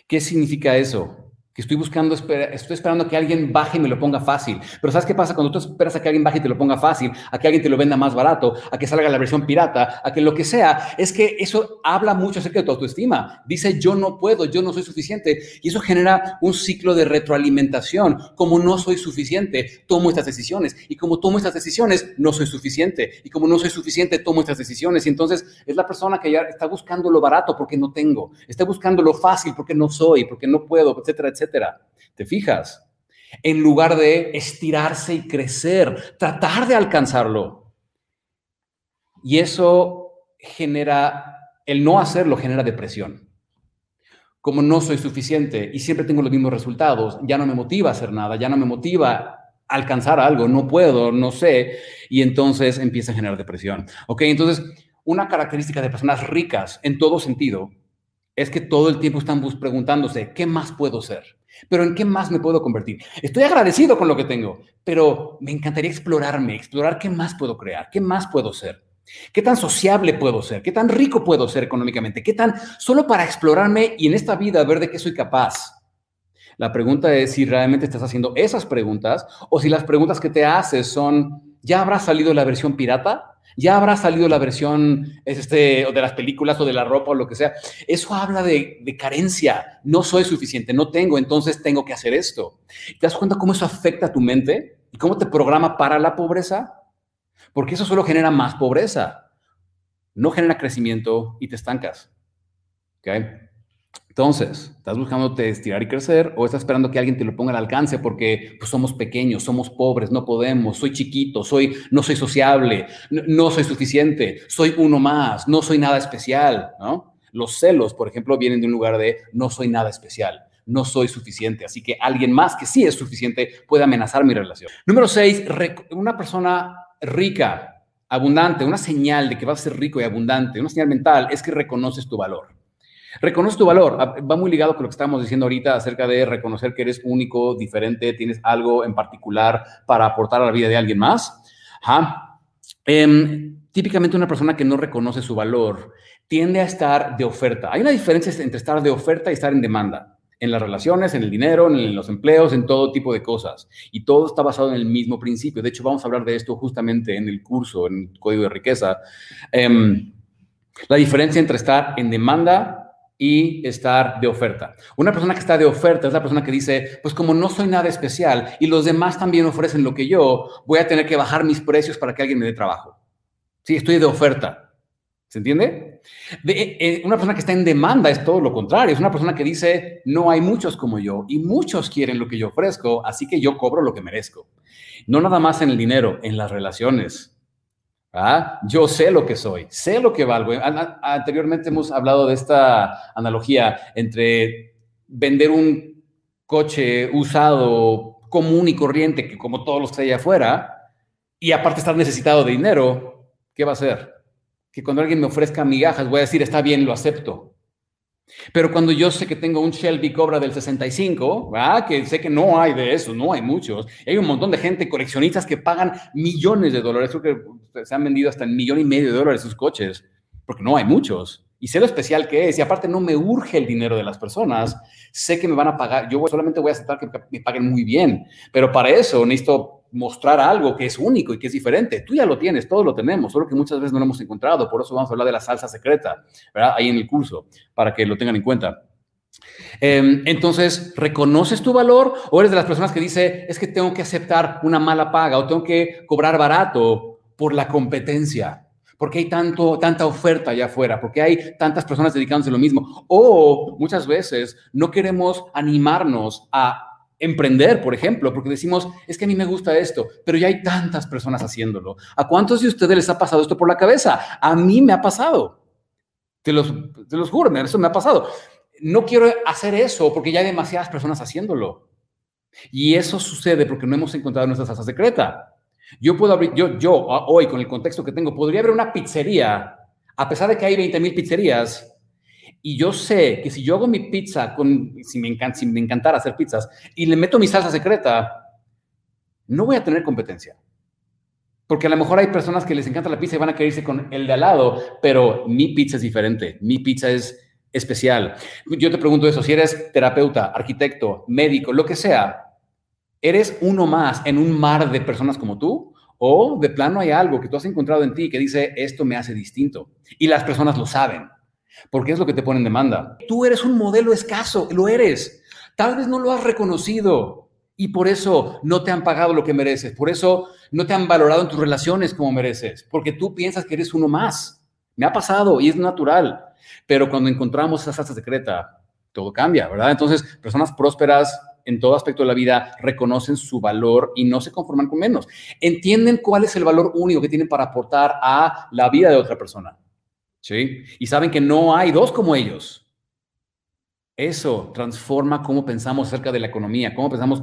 ¿Qué significa eso? Que estoy buscando, estoy esperando que alguien baje y me lo ponga fácil. Pero ¿sabes qué pasa cuando tú esperas a que alguien baje y te lo ponga fácil, a que alguien te lo venda más barato, a que salga la versión pirata, a que lo que sea? Es que eso habla mucho acerca de tu autoestima. Dice yo no puedo, yo no soy suficiente. Y eso genera un ciclo de retroalimentación. Como no soy suficiente, tomo estas decisiones. Y como tomo estas decisiones, no soy suficiente. Y como no soy suficiente, tomo estas decisiones. Y entonces es la persona que ya está buscando lo barato porque no tengo. Está buscando lo fácil porque no soy, porque no puedo, etcétera, etcétera etcétera. ¿Te fijas? En lugar de estirarse y crecer, tratar de alcanzarlo. Y eso genera, el no hacerlo genera depresión. Como no soy suficiente y siempre tengo los mismos resultados, ya no me motiva a hacer nada, ya no me motiva alcanzar algo, no puedo, no sé, y entonces empieza a generar depresión. ¿Ok? Entonces, una característica de personas ricas en todo sentido es que todo el tiempo están preguntándose, ¿qué más puedo ser? Pero ¿en qué más me puedo convertir? Estoy agradecido con lo que tengo, pero me encantaría explorarme, explorar qué más puedo crear, qué más puedo ser. ¿Qué tan sociable puedo ser? ¿Qué tan rico puedo ser económicamente? ¿Qué tan solo para explorarme y en esta vida ver de qué soy capaz? La pregunta es si realmente estás haciendo esas preguntas o si las preguntas que te haces son, ¿ya habrá salido la versión pirata? ya habrá salido la versión este, de las películas o de la ropa o lo que sea. Eso habla de, de, carencia. No soy suficiente, no tengo, entonces tengo que hacer esto. ¿Te das cuenta cómo eso afecta a tu mente y cómo te programa para la pobreza? Porque eso solo genera más pobreza. No genera crecimiento y te estancas. ¿Okay? Entonces, ¿estás buscando estirar y crecer o estás esperando que alguien te lo ponga al alcance porque pues, somos pequeños, somos pobres, no podemos, soy chiquito, soy, no soy sociable, no, soy suficiente, soy uno más, no soy nada especial, ¿no? Los celos, por ejemplo, vienen de un lugar de no soy nada especial, no soy suficiente, así que alguien más que sí es suficiente puede amenazar mi relación. Número seis, una persona rica, abundante, una señal de que vas a ser rico y abundante, una señal mental es que reconoces tu valor. Reconoce tu valor. Ah, va muy ligado con lo que estábamos diciendo ahorita acerca de reconocer que eres único, diferente, tienes algo en particular para aportar a la vida de alguien más. Em, típicamente una persona que no reconoce su valor tiende a estar de oferta. Hay una diferencia entre estar de oferta y estar en demanda. En las relaciones, en el dinero, en los empleos, en todo tipo de cosas. Y todo está basado en el mismo principio. De hecho, vamos a hablar de esto justamente en el curso, en el Código de Riqueza. Em, la diferencia entre estar en demanda y estar de oferta. Una persona que está de oferta es la persona que dice, pues como no soy nada especial y los demás también ofrecen lo que yo, voy a tener que bajar mis precios para que alguien me dé trabajo. Sí, estoy de oferta. ¿Se entiende? Eh, eh, una persona que está en demanda es todo lo contrario. Es una persona que dice, no hay muchos como yo y muchos quieren lo que yo ofrezco, así que yo cobro lo que merezco. No nada más en el dinero, en las relaciones ¿Ah? Yo sé lo que soy, sé lo que valgo. Anteriormente hemos hablado de esta analogía entre vender un coche usado común y corriente, que como todos los que hay afuera, y aparte estar necesitado de dinero, ¿qué va a hacer? Que cuando alguien me ofrezca migajas voy a decir, está bien, lo acepto. Pero cuando yo sé que tengo un Shelby Cobra del 65, que sé que no hay de eso, no hay muchos, hay un montón de gente, coleccionistas que pagan millones de dólares, creo que se han vendido hasta un millón y medio de dólares sus coches, porque no hay muchos. y sé lo especial que es, y aparte no me urge el dinero de las personas, sé que me van a pagar, yo solamente voy a aceptar que me paguen muy bien, pero para eso necesito mostrar algo que es único y que es diferente. Tú ya lo tienes, todos lo tenemos, solo que muchas veces no lo hemos encontrado, por eso vamos a hablar de la salsa secreta, ¿verdad? Ahí en el curso, para que lo tengan en cuenta. Em, entonces, ¿reconoces tu valor o eres de las personas que dice, es que tengo que aceptar una mala paga o tengo que cobrar barato por la competencia? Porque hay tanto, tanta oferta allá afuera, porque hay tantas personas dedicándose a lo mismo. O muchas veces no queremos animarnos a emprender, por ejemplo, porque decimos, es que a mí me gusta esto, pero ya hay tantas personas haciéndolo. ¿A cuántos de ustedes les ha pasado esto por la cabeza? A mí me ha pasado. Te los, te los juro, eso me ha pasado. No quiero hacer eso porque ya hay demasiadas personas haciéndolo. Y eso sucede porque no hemos encontrado nuestra salsa secreta. Yo puedo abrir, yo, yo hoy con el contexto que tengo, podría abrir una pizzería, a pesar de que hay 20 mil pizzerías, y yo sé que si yo hago mi pizza, con, si, me encanta, si me encantara hacer pizzas, y le meto mi salsa secreta, no voy a tener competencia. Porque a lo mejor hay personas que les encanta la pizza y van a querer irse con el de al lado, pero mi pizza es diferente, mi pizza es especial. Yo te pregunto eso, si eres terapeuta, arquitecto, médico, lo que sea, ¿eres uno más en un mar de personas como tú? ¿O de plano hay algo que tú has encontrado en ti que dice, esto me hace distinto? Y las personas lo saben porque es lo que te pone en demanda. Tú eres un modelo escaso, lo eres. Tal vez no lo has reconocido y por eso no te han pagado lo que mereces, por eso no te han valorado en tus relaciones como mereces, porque tú piensas que eres uno más. Me ha pasado y es natural, pero cuando encontramos esa salsa secreta, todo cambia, ¿verdad? Entonces, personas prósperas en todo aspecto de la vida reconocen su valor y no se conforman con menos. Entienden cuál es el valor único que tienen para aportar a la vida de otra persona. ¿Sí? Y saben que no hay dos como ellos. Eso transforma cómo pensamos acerca de la economía, cómo pensamos.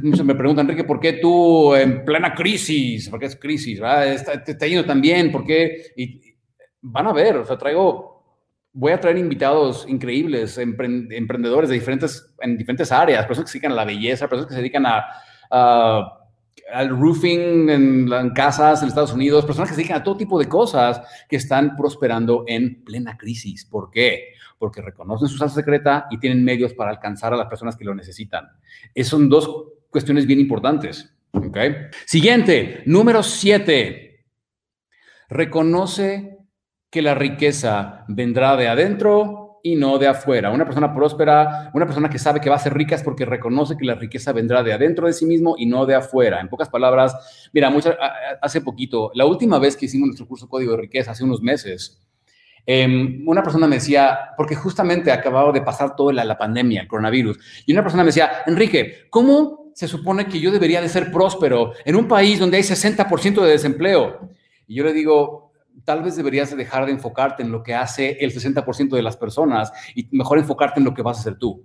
Muchos me preguntan, Enrique, ¿por qué tú en plena crisis? ¿Por qué es crisis? Está, te está yendo tan bien, ¿por qué? Y van a ver, o sea, traigo, voy a traer invitados increíbles, emprendedores de diferentes, en diferentes áreas, personas que se dedican a la belleza, personas que se dedican a al roofing en, casas en Estados Unidos, personas que se dedican a todo tipo de cosas que están prosperando en plena crisis. ¿Por qué? Porque reconocen su salsa secreta y tienen medios para alcanzar a las personas que lo necesitan. Esas son dos cuestiones bien importantes. ¿okay? Siguiente, número siete. Reconoce que la riqueza vendrá de adentro y no de afuera. Una persona próspera, una persona que sabe que va a ser rica es porque reconoce que la riqueza vendrá de adentro de sí mismo y no de afuera. En pocas palabras, mira, hace poquito, la última vez que hicimos nuestro curso Código de Riqueza, hace unos meses, em, una persona me decía, porque justamente acababa de pasar toda la, pandemia, coronavirus, y una persona me decía, Enrique, ¿cómo se supone que yo debería de ser próspero en un país donde hay 60% de desempleo? Y yo le digo, tal vez deberías dejar de enfocarte en lo que hace el 60% de las personas y mejor enfocarte en lo que vas a hacer tú.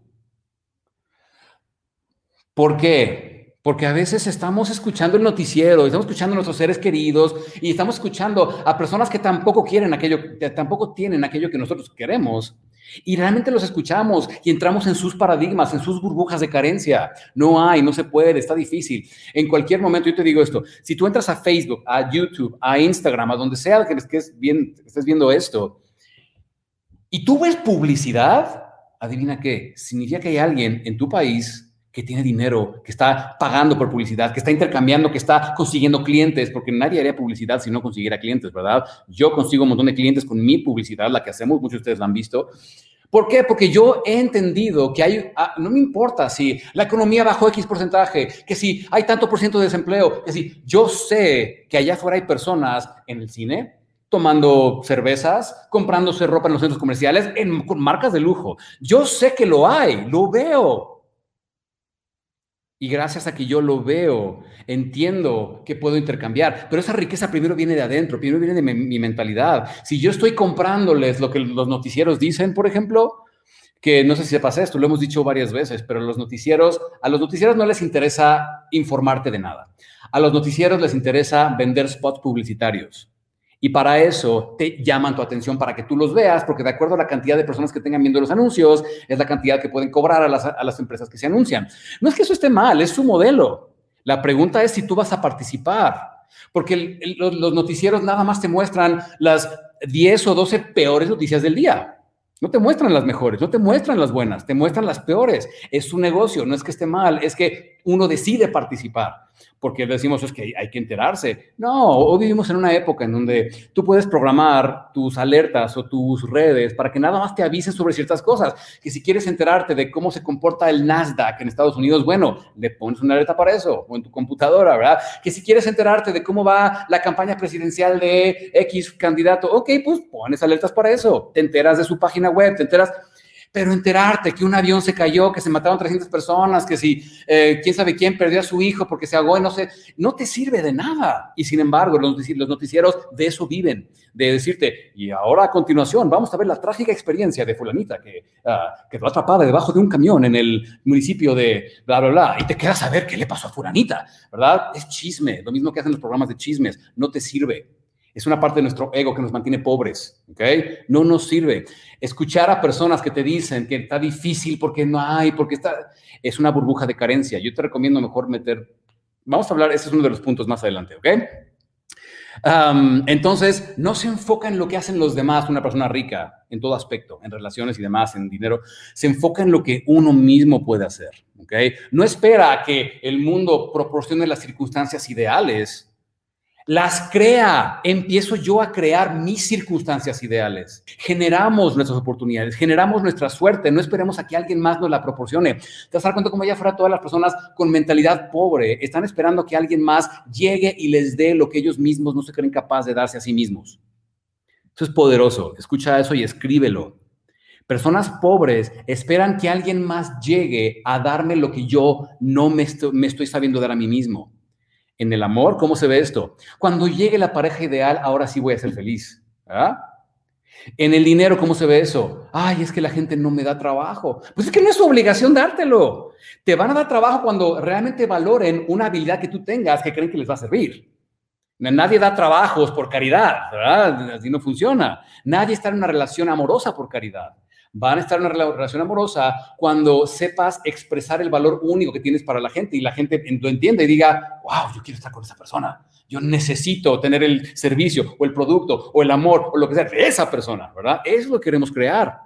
¿Por qué? Porque a veces estamos escuchando el noticiero, estamos escuchando a nuestros seres queridos y estamos escuchando a personas que tampoco quieren aquello, que tampoco tienen aquello que nosotros queremos. Y realmente los escuchamos y entramos en sus paradigmas, en sus burbujas de carencia. No hay, no se puede, está difícil. En cualquier momento, yo te digo esto, si tú entras a Facebook, a YouTube, a Instagram, a donde sea que estés, estés viendo esto, y tú ves publicidad, adivina qué, significa que hay alguien en tu país que tiene dinero, que está pagando por publicidad, que está intercambiando, que está consiguiendo clientes, porque nadie haría publicidad si no consiguiera clientes, ¿verdad? Yo consigo un montón de clientes con mi publicidad, la que hacemos, muchos de ustedes la han visto. ¿Por qué? Porque yo he entendido que hay, ah, no me importa si la economía bajó X porcentaje, que si hay tanto por ciento de desempleo, que si yo sé que allá afuera hay personas en el cine tomando cervezas, comprándose ropa en los centros comerciales, en, con marcas de lujo. Yo sé que lo hay, lo veo. Y gracias a que yo lo veo, entiendo que puedo intercambiar. Pero esa riqueza primero viene de adentro, primero viene de mi, mentalidad. Si yo estoy comprándoles lo que los noticieros dicen, por ejemplo, que no sé si se pasa esto, lo hemos dicho varias veces, pero los noticieros, a los noticieros no les interesa informarte de nada. A los noticieros les interesa vender spots publicitarios. Y para eso te llaman tu atención para que tú los veas, porque de acuerdo a la cantidad de personas que tengan viendo los anuncios, es la cantidad que pueden cobrar a las, empresas que se anuncian. No es que eso esté mal, es su modelo. La pregunta es si tú vas a participar, porque los, noticieros nada más te muestran las 10 o 12 peores noticias del día. No te muestran las mejores, no te muestran las buenas, te muestran las peores. Es su negocio, no es que esté mal, es que uno decide participar porque decimos es que hay que enterarse. No, hoy vivimos en una época en donde tú puedes programar tus alertas o tus redes para que nada más te avisen sobre ciertas cosas. Que si quieres enterarte de cómo se comporta el Nasdaq en Estados Unidos, bueno, le pones una alerta para eso o en tu computadora, ¿verdad? Que si quieres enterarte de cómo va la campaña presidencial de X candidato, ok, pues pones alertas para eso. Te enteras de su página web, te enteras pero enterarte que un avión se cayó, que se mataron 300 personas, que si eh, quién sabe quién perdió a su hijo porque se ahogó y no sé, no te sirve de nada. Y sin embargo, los, noticieros de eso viven, de decirte, y ahora a continuación vamos a ver la trágica experiencia de fulanita que uh, quedó atrapada debajo de un camión en el municipio de bla, bla, bla, y te quedas a ver qué le pasó a fulanita, ¿verdad? Es chisme, lo mismo que hacen los programas de chismes, no te sirve. Es una parte de nuestro ego que nos mantiene pobres, ¿ok? No nos sirve. Escuchar a personas que te dicen que está difícil porque no hay, porque está... Es una burbuja de carencia. Yo te recomiendo mejor meter... Vamos a hablar, ese es uno de los puntos más adelante, ¿ok? entonces, no se enfoca en lo que hacen los demás, una persona rica, en todo aspecto, en relaciones y demás, en dinero. Se enfoca en lo que uno mismo puede hacer. No espera que el mundo proporcione las circunstancias ideales las crea. Empiezo yo a crear mis circunstancias ideales. Generamos nuestras oportunidades, generamos nuestra suerte. No esperemos a que alguien más nos la proporcione. Te vas a dar cuenta cómo ya fuera todas las personas con mentalidad pobre están esperando que alguien más llegue y les dé lo que ellos mismos no se creen capaces de darse a sí mismos. Eso es poderoso. Escucha eso y escríbelo. Personas pobres esperan que alguien más llegue a darme lo que yo no me estoy sabiendo dar a mí mismo. En el amor, ¿cómo se ve esto? Cuando llegue la pareja ideal, ahora sí voy a ser feliz. En el dinero, ¿cómo se ve eso? Ay, es que la gente no me da trabajo. Pues es que no es su obligación dártelo. Te van a dar trabajo cuando realmente valoren una habilidad que tú tengas que creen que les va a servir. Nadie da trabajos por caridad, ¿verdad? Así no funciona. Nadie está en una relación amorosa por caridad van a estar en una relación amorosa cuando sepas expresar el valor único que tienes para la gente y la gente lo entienda y diga, wow, yo quiero estar con esa persona, yo necesito tener el servicio o el producto o el amor o lo que sea de esa persona, ¿verdad? Eso es lo que queremos crear.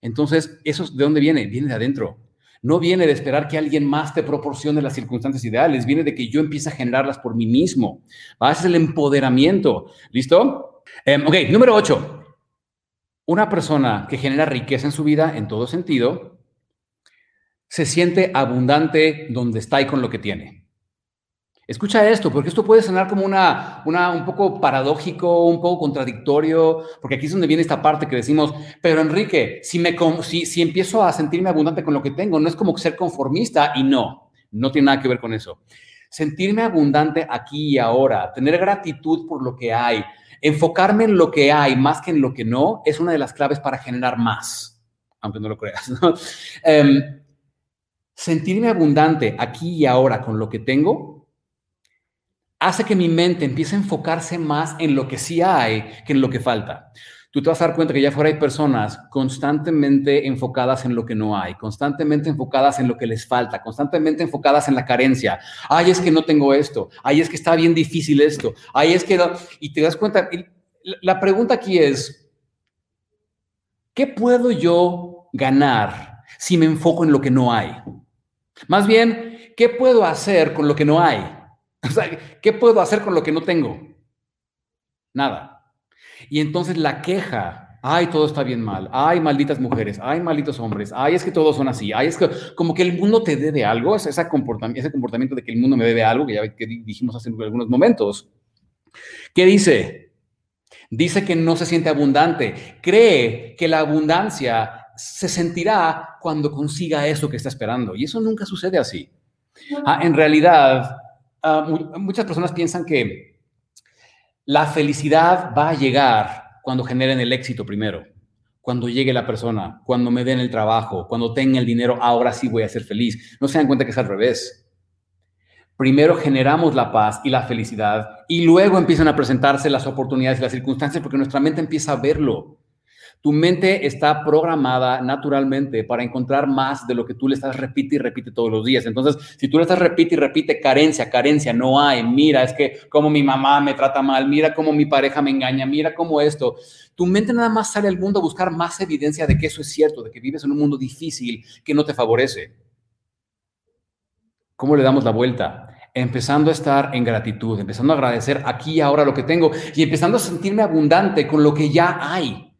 Entonces, ¿eso de dónde viene? Viene de adentro. No viene de esperar que alguien más te proporcione las circunstancias ideales, viene de que yo empiece a generarlas por mí mismo. ¿Va? Ese es el empoderamiento. ¿Listo? Em, ok, número 8 una persona que genera riqueza en su vida en todo sentido, se siente abundante donde está y con lo que tiene. Escucha esto, porque esto puede sonar como una, un poco paradójico, un poco contradictorio, porque aquí es donde viene esta parte que decimos, pero Enrique, si, me, si, si empiezo a sentirme abundante con lo que tengo, no es como ser conformista y no, no tiene nada que ver con eso. Sentirme abundante aquí y ahora, tener gratitud por lo que hay, enfocarme en lo que hay más que en lo que no es una de las claves para generar más, aunque no lo creas. Em, sentirme abundante aquí y ahora con lo que tengo hace que mi mente empiece a enfocarse más en lo que sí hay que en lo que falta tú te vas a dar cuenta que ya fuera hay personas constantemente enfocadas en lo que no hay, constantemente enfocadas en lo que les falta, constantemente enfocadas en la carencia. Ay, es que no tengo esto. Ay, es que está bien difícil esto. Ay, es que. Y te das cuenta, la pregunta aquí es, ¿qué puedo yo ganar si me enfoco en lo que no hay? Más bien, ¿qué puedo hacer con lo que no hay? O sea, ¿qué puedo hacer con lo que no tengo? Nada. Y entonces la queja, ay, todo está bien mal, ay, malditas mujeres, ay, malditos hombres, ay, es que todos son así, ay, es que como que el mundo te debe algo, ese, ese comportamiento de que el mundo me debe algo, que ya que dijimos hace algunos momentos. ¿Qué dice? Dice que no se siente abundante, cree que la abundancia se sentirá cuando consiga eso que está esperando. Y eso nunca sucede así. Ah, en realidad, ah, muchas personas piensan que la felicidad va a llegar cuando generen el éxito primero, cuando llegue la persona, cuando me den el trabajo, cuando tenga el dinero, ahora sí voy a ser feliz. No se dan cuenta que es al revés. Primero generamos la paz y la felicidad y luego empiezan a presentarse las oportunidades y las circunstancias porque nuestra mente empieza a verlo. Tu mente está programada naturalmente para encontrar más de lo que tú le estás repite y repite todos los días. Entonces, si tú le estás repite y repite carencia, carencia, no hay, mira, es que como mi mamá me trata mal, mira cómo mi pareja me engaña, mira cómo esto, tu mente nada más sale al mundo a buscar más evidencia de que eso es cierto, de que vives en un mundo difícil que no te favorece. ¿Cómo le damos la vuelta? empezando a estar en gratitud, empezando a agradecer aquí y ahora lo que tengo y empezando a sentirme abundante con lo que ya hay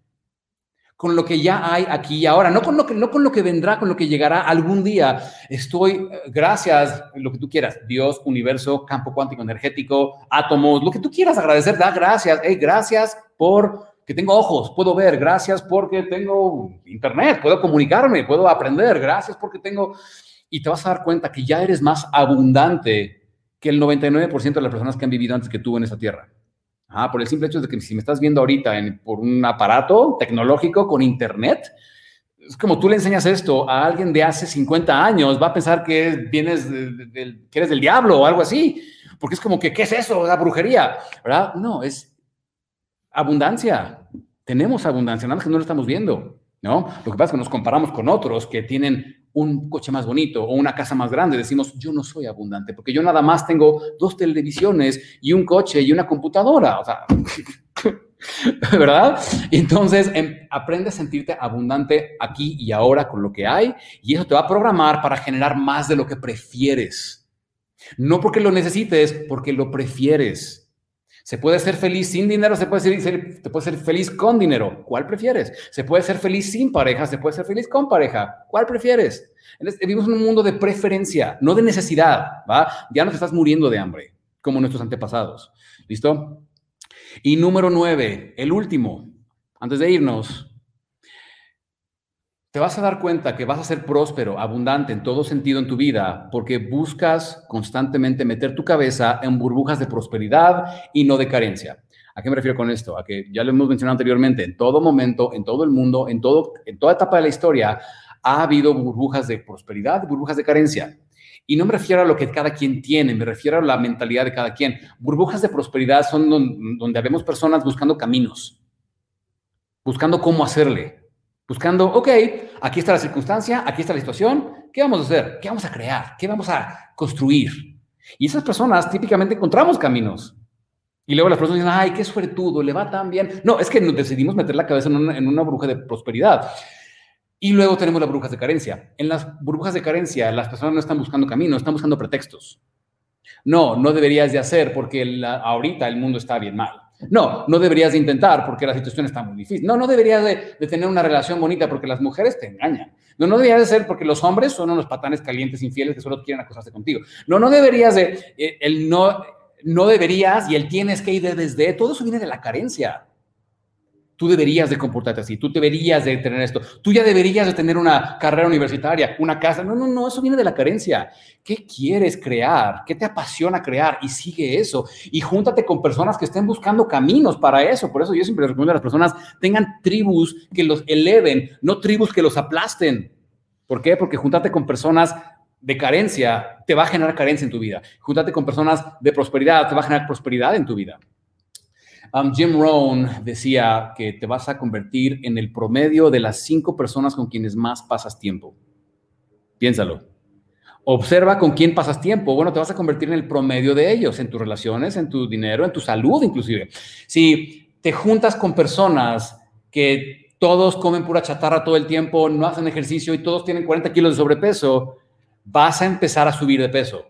con lo que ya hay aquí y ahora, no con lo que, no con lo que vendrá, con lo que llegará algún día. Estoy, eh, gracias, lo que tú quieras, Dios, universo, campo cuántico energético, átomos, lo que tú quieras agradecer, da gracias, hey, gracias por que tengo ojos, puedo ver, gracias porque tengo internet, puedo comunicarme, puedo aprender, gracias porque tengo... Y te vas a dar cuenta que ya eres más abundante que el 99% de las personas que han vivido antes que tú en esta tierra. Por el simple hecho de que si me estás viendo ahorita por un aparato tecnológico con internet, es como tú le enseñas esto a alguien de hace 50 años, va a pensar que vienes que eres del diablo o algo así, porque es como que, ¿qué es eso? La brujería, ¿verdad? No, es abundancia. Tenemos abundancia, nada más que no lo estamos viendo, ¿no? Lo que pasa es que nos comparamos con otros que tienen un coche más bonito o una casa más grande, decimos, yo no soy abundante, porque yo nada más tengo dos televisiones y un coche y una computadora. O sea, ¿verdad? Entonces, em, aprende a sentirte abundante aquí y ahora con lo que hay y eso te va a programar para generar más de lo que prefieres. No porque lo necesites, porque lo prefieres. Se puede ser feliz sin dinero, se puede ser, feliz con dinero. ¿Cuál prefieres? Se puede ser feliz sin pareja, se puede ser feliz con pareja. ¿Cuál prefieres? Vivimos en un mundo de preferencia, no de necesidad, ¿va? Ya no te estás muriendo de hambre, como nuestros antepasados. ¿Listo? Y número nueve, el último, antes de irnos, te vas a dar cuenta que vas a ser próspero, abundante en todo sentido en tu vida, porque buscas constantemente meter tu cabeza en burbujas de prosperidad y no de carencia. ¿A qué me refiero con esto? A que ya lo hemos mencionado anteriormente, en todo momento, en todo el mundo, en, todo, en toda etapa de la historia, ha habido burbujas de prosperidad, burbujas de carencia. Y no me refiero a lo que cada quien tiene, me refiero a la mentalidad de cada quien. Burbujas de prosperidad son donde, donde vemos personas buscando caminos, buscando cómo hacerle, Buscando, ok, aquí está la circunstancia, aquí está la situación, ¿qué vamos a hacer? ¿Qué vamos a crear? ¿Qué vamos a construir? Y esas personas típicamente encontramos caminos. Y luego las personas dicen, ay, qué suertudo, le va tan bien. No, es que nos decidimos meter la cabeza en una, en bruja de prosperidad. Y luego tenemos las burbujas de carencia. En las burbujas de carencia, las personas no están buscando caminos, están buscando pretextos. No, no deberías de hacer porque ahorita el mundo está bien mal. No, no deberías de intentar porque la situación está muy difícil. No, no deberías de, tener una relación bonita porque las mujeres te engañan. No, no deberías de ser porque los hombres son unos patanes calientes infieles que solo quieren acostarse contigo. No, no deberías de, eh, el no, no deberías y el tienes que ir desde, todo eso viene de la carencia. Tú deberías de comportarte así, tú deberías de tener esto, tú ya deberías de tener una carrera universitaria, una casa. No, no, no, eso viene de la carencia. ¿Qué quieres crear? ¿Qué te apasiona crear? Y sigue eso. Y júntate con personas que estén buscando caminos para eso. Por eso yo siempre recomiendo a las personas tengan tribus que los eleven, no tribus que los aplasten. ¿Por qué? Porque júntate con personas de carencia te va a generar carencia en tu vida. Júntate con personas de prosperidad te va a generar prosperidad en tu vida. Um, Jim Rohn decía que te vas a convertir en el promedio de las cinco personas con quienes más pasas tiempo. Piénsalo. Observa con quién pasas tiempo. Bueno, te vas a convertir en el promedio de ellos, en tus relaciones, en tu dinero, en tu salud inclusive. Si te juntas con personas que todos comen pura chatarra todo el tiempo, no hacen ejercicio y todos tienen 40 kilos de sobrepeso, vas a empezar a subir de peso.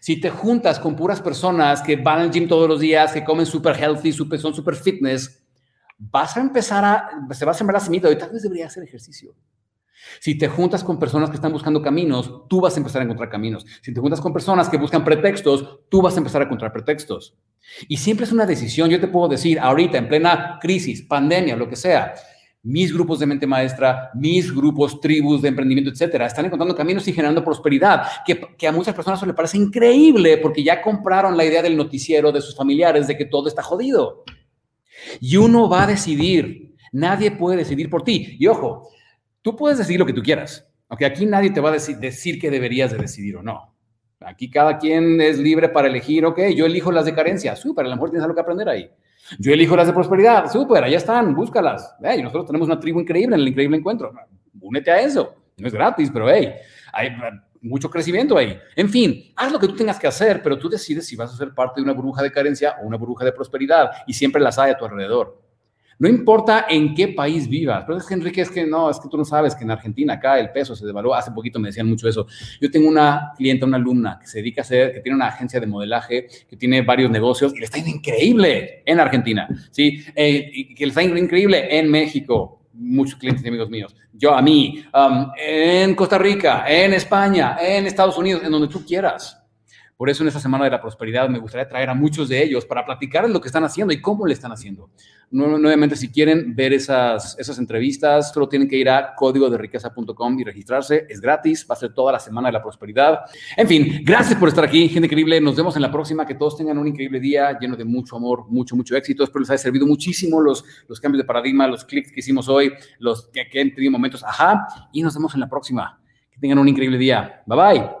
Si te juntas con puras personas que van al gym todos los días, que comen súper healthy, super, son súper fitness, vas a empezar a, se va a sembrar la semilla y tal vez debería hacer ejercicio. Si te juntas con personas que están buscando caminos, tú vas a empezar a encontrar caminos. Si te juntas con personas que buscan pretextos, tú vas a empezar a encontrar pretextos. Y siempre es una decisión. Yo te puedo decir, ahorita, en plena crisis, pandemia, lo que sea, mis grupos de mente maestra, mis grupos, tribus de emprendimiento, etcétera, están encontrando caminos y generando prosperidad, que, a muchas personas eso le parece increíble porque ya compraron la idea del noticiero de sus familiares de que todo está jodido. Y uno va a decidir, nadie puede decidir por ti. Y ojo, tú puedes decidir lo que tú quieras, aunque aquí nadie te va a decir, decir que deberías de decidir o no. Aquí cada quien es libre para elegir, ok, yo elijo las de carencia, súper, a lo mejor tienes algo que aprender ahí. Yo elijo las de prosperidad, súper, allá están, búscalas. Hey, nosotros tenemos una tribu increíble en el increíble encuentro. Únete a eso. No es gratis, pero hey, hay mucho crecimiento ahí. En fin, haz lo que tú tengas que hacer, pero tú decides si vas a ser parte de una burbuja de carencia o una burbuja de prosperidad y siempre las hay a tu alrededor. No importa en qué país vivas, pero es que Enrique, es que no, es que tú no sabes que en Argentina acá el peso se devaluó. Hace poquito me decían mucho eso. Yo tengo una clienta, una alumna que se dedica a hacer, que tiene una agencia de modelaje, que tiene varios negocios y le está increíble en Argentina, ¿sí? Eh, y que le está increíble en México, muchos clientes y amigos míos. Yo a mí, um, en Costa Rica, en España, en Estados Unidos, en donde tú quieras. Por eso en esta Semana de la Prosperidad me gustaría traer a muchos de ellos para platicar lo que están haciendo y cómo le están haciendo. Nuevamente, si quieren ver esas, esas entrevistas, solo tienen que ir a código de riqueza.com y registrarse. Es gratis, va a ser toda la Semana de la Prosperidad. En fin, gracias por estar aquí, gente increíble. Nos vemos en la próxima. Que todos tengan un increíble día lleno de mucho amor, mucho, mucho éxito. Espero les haya servido muchísimo los, los cambios de paradigma, los clics que hicimos hoy, los que, que han tenido momentos, ajá. Y nos vemos en la próxima. Que tengan un increíble día. Bye bye.